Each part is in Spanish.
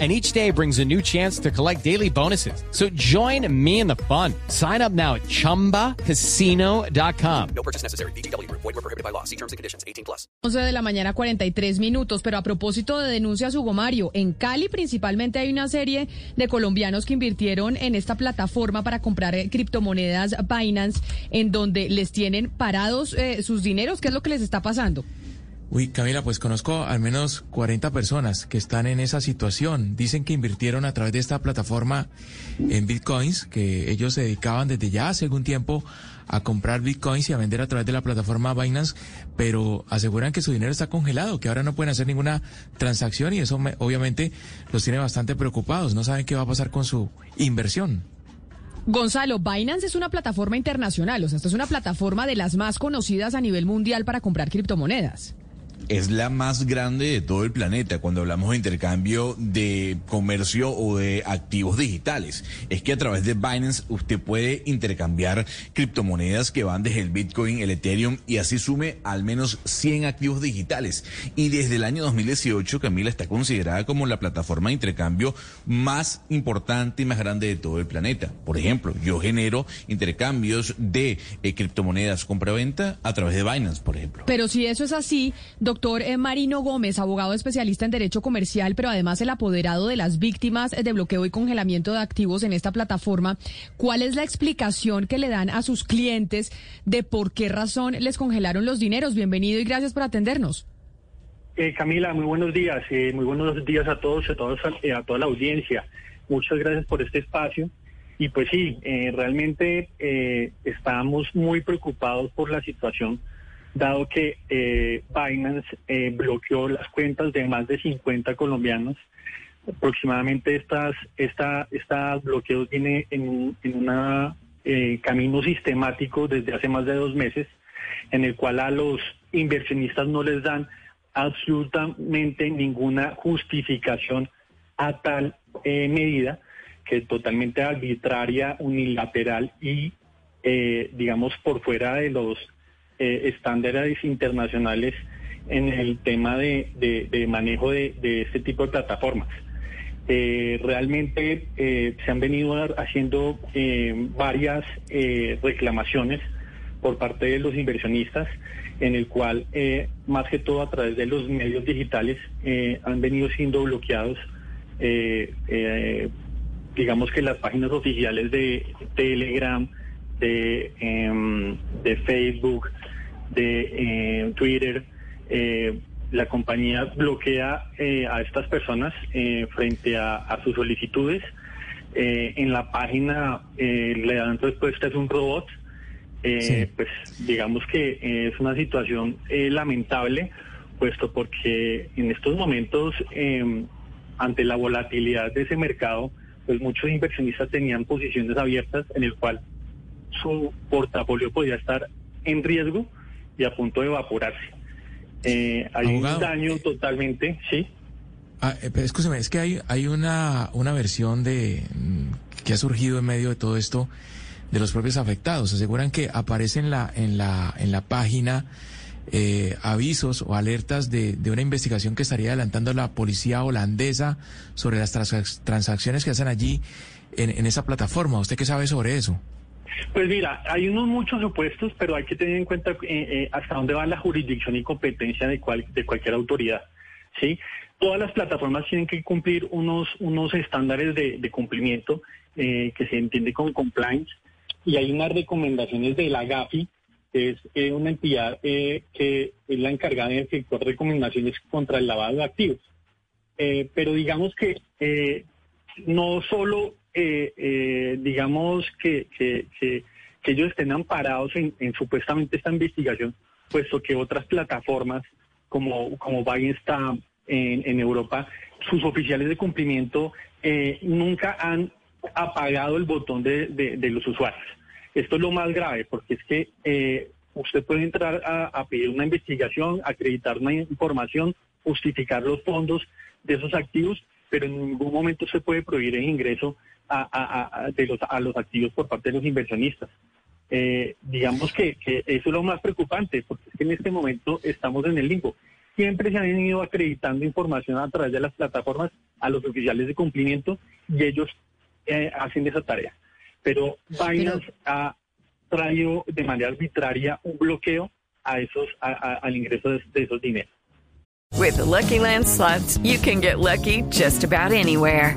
And each day brings a new chance to collect daily bonuses. So join me in the fun. Sign up now at chumbacasino.com. No purchase necessary. BGW. Void were prohibited by law. See terms and conditions. 18 plus. 11 de la mañana, 43 minutos. Pero a propósito de denuncias, Hugo Mario, en Cali principalmente hay una serie de colombianos que invirtieron en esta plataforma para comprar eh, criptomonedas Binance, en donde les tienen parados eh, sus dineros. ¿Qué es lo que les está pasando? Uy, Camila, pues conozco al menos 40 personas que están en esa situación. Dicen que invirtieron a través de esta plataforma en bitcoins, que ellos se dedicaban desde ya hace algún tiempo a comprar bitcoins y a vender a través de la plataforma Binance, pero aseguran que su dinero está congelado, que ahora no pueden hacer ninguna transacción y eso me- obviamente los tiene bastante preocupados. No saben qué va a pasar con su inversión. Gonzalo, Binance es una plataforma internacional, o sea, esto es una plataforma de las más conocidas a nivel mundial para comprar criptomonedas. Es la más grande de todo el planeta cuando hablamos de intercambio de comercio o de activos digitales. Es que a través de Binance usted puede intercambiar criptomonedas que van desde el Bitcoin, el Ethereum y así sume al menos 100 activos digitales. Y desde el año 2018 Camila está considerada como la plataforma de intercambio más importante y más grande de todo el planeta. Por ejemplo, yo genero intercambios de eh, criptomonedas compra-venta a través de Binance, por ejemplo. Pero si eso es así, doctor eh, Marino Gómez, abogado especialista en Derecho Comercial, pero además el apoderado de las víctimas de bloqueo y congelamiento de activos en esta plataforma, ¿cuál es la explicación que le dan a sus clientes de por qué razón les congelaron los dineros? Bienvenido y gracias por atendernos. Eh, Camila, muy buenos días. eh, muy buenos días a todos, a, todos eh, a toda la audiencia. Muchas gracias por este espacio. Y pues sí, eh, realmente estamos muy preocupados por la situación, dado que eh, Binance eh, bloqueó las cuentas de más de 50 colombianos. Aproximadamente estas, esta, esta bloqueo tiene en un en una, eh, camino sistemático desde hace más de dos meses, en el cual a los inversionistas no les dan absolutamente ninguna justificación a tal eh, medida que es totalmente arbitraria, unilateral y, eh, digamos, por fuera de los eh, estándares internacionales en el tema de, de- manejo de, este tipo de plataformas. Eh, realmente eh, se han venido ha- haciendo varias reclamaciones por parte de los inversionistas, en el cual, más que todo a través de los medios digitales, han venido siendo bloqueados, digamos que las páginas oficiales de Telegram, de, em, de Facebook, de eh, Twitter, eh, la compañía bloquea eh, a estas personas eh, frente a, a sus solicitudes. Eh, en la página eh, le dan respuesta es un robot. Eh, Sí. Pues digamos que es una situación eh, lamentable, puesto porque en estos momentos, eh, ante la volatilidad de ese mercado, pues muchos inversionistas tenían posiciones abiertas en el cual su portafolio podía estar en riesgo y a punto de evaporarse. Eh, hay Abogado, un daño eh, totalmente, sí. Ah, eh, escúcheme, es que hay, hay una, una versión de mm, que ha surgido en medio de todo esto de los propios afectados. Aseguran que aparece en la, en la, en la página eh, avisos o alertas de, de una investigación que estaría adelantando la policía holandesa sobre las transac- transacciones que hacen allí en, en esa plataforma. ¿Usted qué sabe sobre eso? Pues mira, hay unos muchos supuestos, pero hay que tener en cuenta eh, eh, hasta dónde va la jurisdicción y competencia de, cual- de cualquier autoridad. ¿sí? Todas las plataformas tienen que cumplir unos, unos estándares de, cumplimiento eh, que se entiende como compliance y hay unas recomendaciones de la GAFI, que es una entidad eh, que es la encargada de efectuar recomendaciones contra el lavado de activos. Eh, pero digamos que no solo, eh, eh, digamos, que, que, que, ellos estén amparados en, en supuestamente esta investigación, puesto que otras plataformas como, como Bygenstamp en, en Europa, sus oficiales de cumplimiento eh, nunca han apagado el botón de, de- de los usuarios. Esto es lo más grave, porque es que eh, usted puede entrar a, a pedir una investigación, acreditar una información, justificar los fondos de esos activos, pero en ningún momento se puede prohibir el ingreso a, a- a- de los, a los activos por parte de los inversionistas. Eh, digamos que, que eso es lo más preocupante, porque es que en este momento estamos en el limbo. Siempre se han ido acreditando información a través de las plataformas a los oficiales de cumplimiento y ellos eh, hacen esa tarea. Pero Binance ha traído de manera arbitraria un bloqueo a esos a- a- al ingreso de, de esos dineros. With the Lucky Land slots, you can get lucky just about anywhere.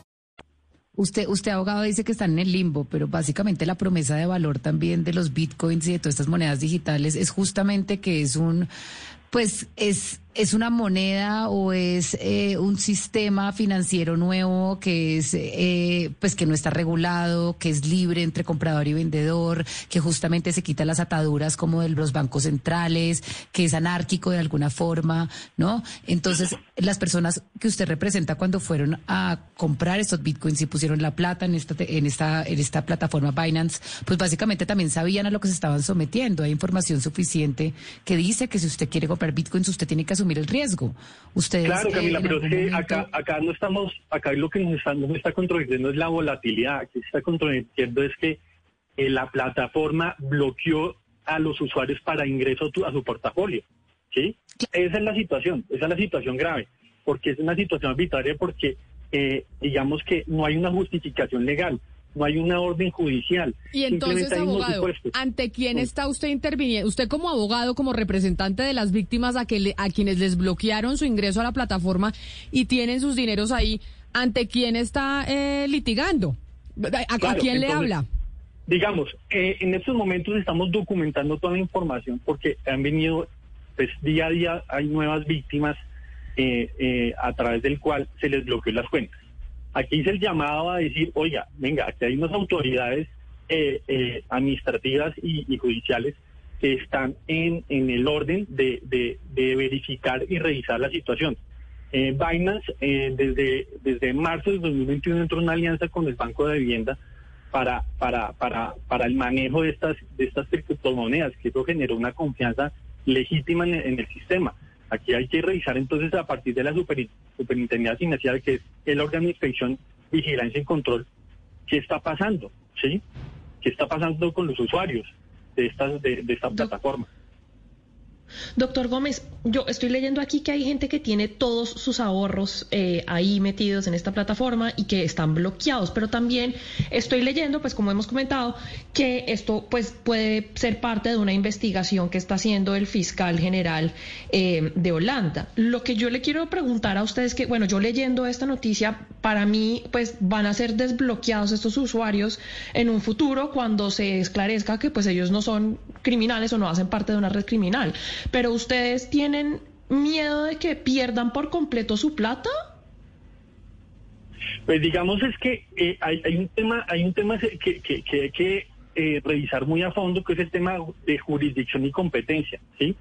Usted, usted, abogado, dice que están en el limbo, pero básicamente la promesa de valor también de los bitcoins y de todas estas monedas digitales es justamente que es un, pues es, es una moneda o es eh, un sistema financiero nuevo que es, eh, pues que no está regulado, que es libre entre comprador y vendedor, que justamente se quita las ataduras como de los bancos centrales, que es anárquico de alguna forma, ¿no? Entonces, las personas que usted representa cuando fueron a comprar estos bitcoins y pusieron la plata en esta, en esta, en esta plataforma Binance, pues básicamente también sabían a lo que se estaban sometiendo. Hay información suficiente que dice que si usted quiere comprar bitcoins, usted tiene que asumir el riesgo. Ustedes, Claro, eh, Camila, pero es que momento- acá, acá no estamos, acá lo que nos está, nos está controlando es la volatilidad, aquí se está controlando es que eh, la plataforma bloqueó a los usuarios para ingreso tu- a su portafolio, ¿sí? Esa es la situación, esa es la situación grave, porque es una situación arbitraria porque eh, digamos que no hay una justificación legal, no hay una orden judicial. Y entonces, abogado. ¿ante quién está usted interviniendo? Usted como abogado, como representante de las víctimas a, que le- a quienes les bloquearon su ingreso a la plataforma y tienen sus dineros ahí, ¿ante quién está eh, litigando? ¿A, a quién le habla? Digamos, eh, en estos momentos estamos documentando toda la información porque han venido, pues día a día hay nuevas víctimas eh, eh, a través del cual se les bloqueó las cuentas. Aquí hice el llamado a decir, oiga, venga, aquí hay unas autoridades eh, eh, administrativas y, judiciales que están en, en el orden de, de- de verificar y revisar la situación. Eh, Binance eh, desde, desde marzo de 2021 entró en una alianza con el Banco de Vivienda para, para, para, para el manejo de estas, de estas criptomonedas, que eso generó una confianza legítima en el sistema. Aquí hay que revisar entonces a partir de la super, superintendencia financiera, que es el órgano de inspección, vigilancia y control, qué está pasando, ¿sí? ¿Qué está pasando con los usuarios de estas, de, de esta plataforma? Doctor Gómez, yo estoy leyendo aquí que hay gente que tiene todos sus ahorros eh, ahí metidos en esta plataforma y que están bloqueados, pero también estoy leyendo, pues como hemos comentado, que esto pues puede ser parte de una investigación que está haciendo el fiscal general eh, de Holanda. Lo que yo le quiero preguntar a ustedes que, bueno, yo leyendo esta noticia, para mí pues van a ser desbloqueados estos usuarios en un futuro cuando se esclarezca que pues ellos no son criminales o no hacen parte de una red criminal. Pero ustedes tienen miedo de que pierdan por completo su plata? Pues digamos es que eh, hay, un tema, hay un tema que hay que eh, revisar muy a fondo, que es el tema de jurisdicción y competencia, ¿sí?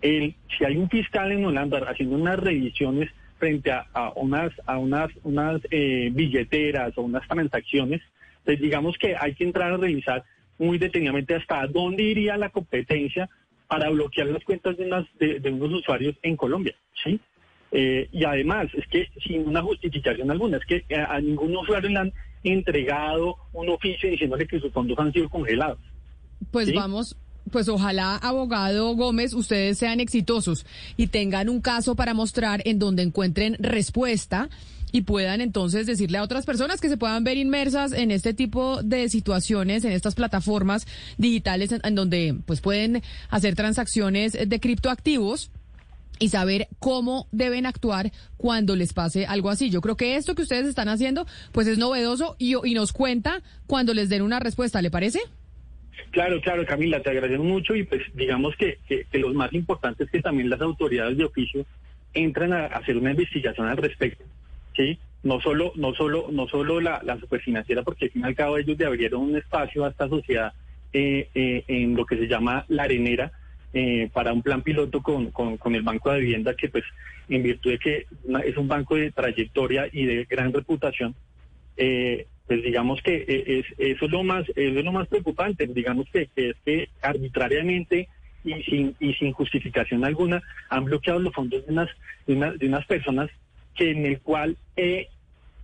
El- si hay un fiscal en Holanda haciendo unas revisiones frente a, a unas a unas unas eh, billeteras o unas transacciones, pues digamos que hay que entrar a revisar muy detenidamente hasta dónde iría la competencia para bloquear las cuentas de, unas, de, de unos usuarios en Colombia, ¿sí? Eh, y además, es que sin una justificación alguna, es que a, a ningún usuario le han entregado un oficio diciéndole que sus fondos han sido congelados. Pues ¿Sí? vamos, pues ojalá, abogado Gómez, ustedes sean exitosos y tengan un caso para mostrar en donde encuentren respuesta y puedan entonces decirle a otras personas que se puedan ver inmersas en este tipo de situaciones, en estas plataformas digitales en, donde pues pueden hacer transacciones de criptoactivos y saber cómo deben actuar cuando les pase algo así. Yo creo que esto que ustedes están haciendo pues es novedoso y nos cuenta cuando les den una respuesta, ¿le parece? Claro, claro, Camila, te agradezco mucho y pues digamos que, lo más importante es que también las autoridades de oficio entran a hacer una investigación al respecto, ¿sí? No solo, no solo, no solo la, la superfinanciera, porque al fin y al cabo ellos le abrieron un espacio a esta sociedad eh, eh, en lo que se llama la arenera, eh, para un plan piloto con, con, con, el Banco de Vivienda, que pues en virtud de que es un banco de trayectoria y de gran reputación, eh, pues digamos que es, eso es lo más es lo más preocupante, digamos que, es que arbitrariamente y sin, y sin justificación alguna han bloqueado los fondos de unas, de, unas personas que en el cual eh,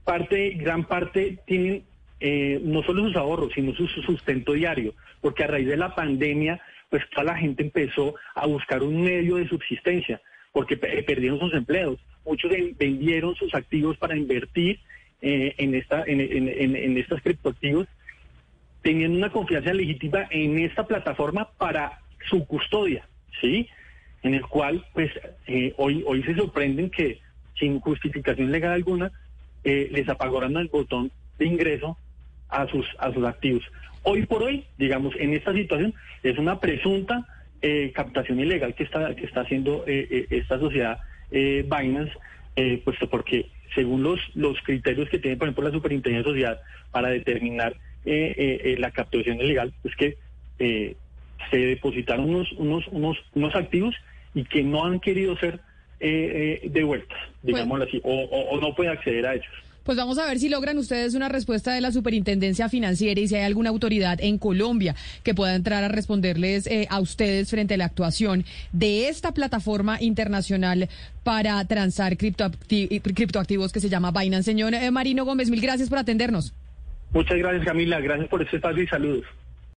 parte, gran parte tienen eh, no solo sus ahorros, sino su, sustento diario, porque a raíz de la pandemia pues toda la gente empezó a buscar un medio de subsistencia, porque perdieron sus empleos. Muchos vendieron sus activos para invertir eh, en, esta, en, en, en criptoactivos, teniendo una confianza legítima en esta plataforma para su custodia, ¿sí? En el cual, pues, eh, hoy, hoy se sorprenden que sin justificación legal alguna, eh, les apagaron el botón de ingreso a sus, a sus activos. Hoy por hoy, digamos, en esta situación es una presunta eh, captación ilegal que está, que está haciendo eh, esta sociedad Binance, puesto porque según los, los criterios que tiene, por ejemplo, la Superintendencia de Sociedad para determinar la captación ilegal, es que se depositaron unos, unos, unos, unos activos y que no han querido ser devueltas, digámoslo así, o, o no puede acceder a ellos. Pues vamos a ver si logran ustedes una respuesta de la Superintendencia Financiera y si hay alguna autoridad en Colombia que pueda entrar a responderles eh, a ustedes frente a la actuación de esta plataforma internacional para transar criptoactivos que se llama Binance. Señor eh, Marino Gómez, mil gracias por atendernos. Muchas gracias, Camila. Gracias por este espacio y saludos.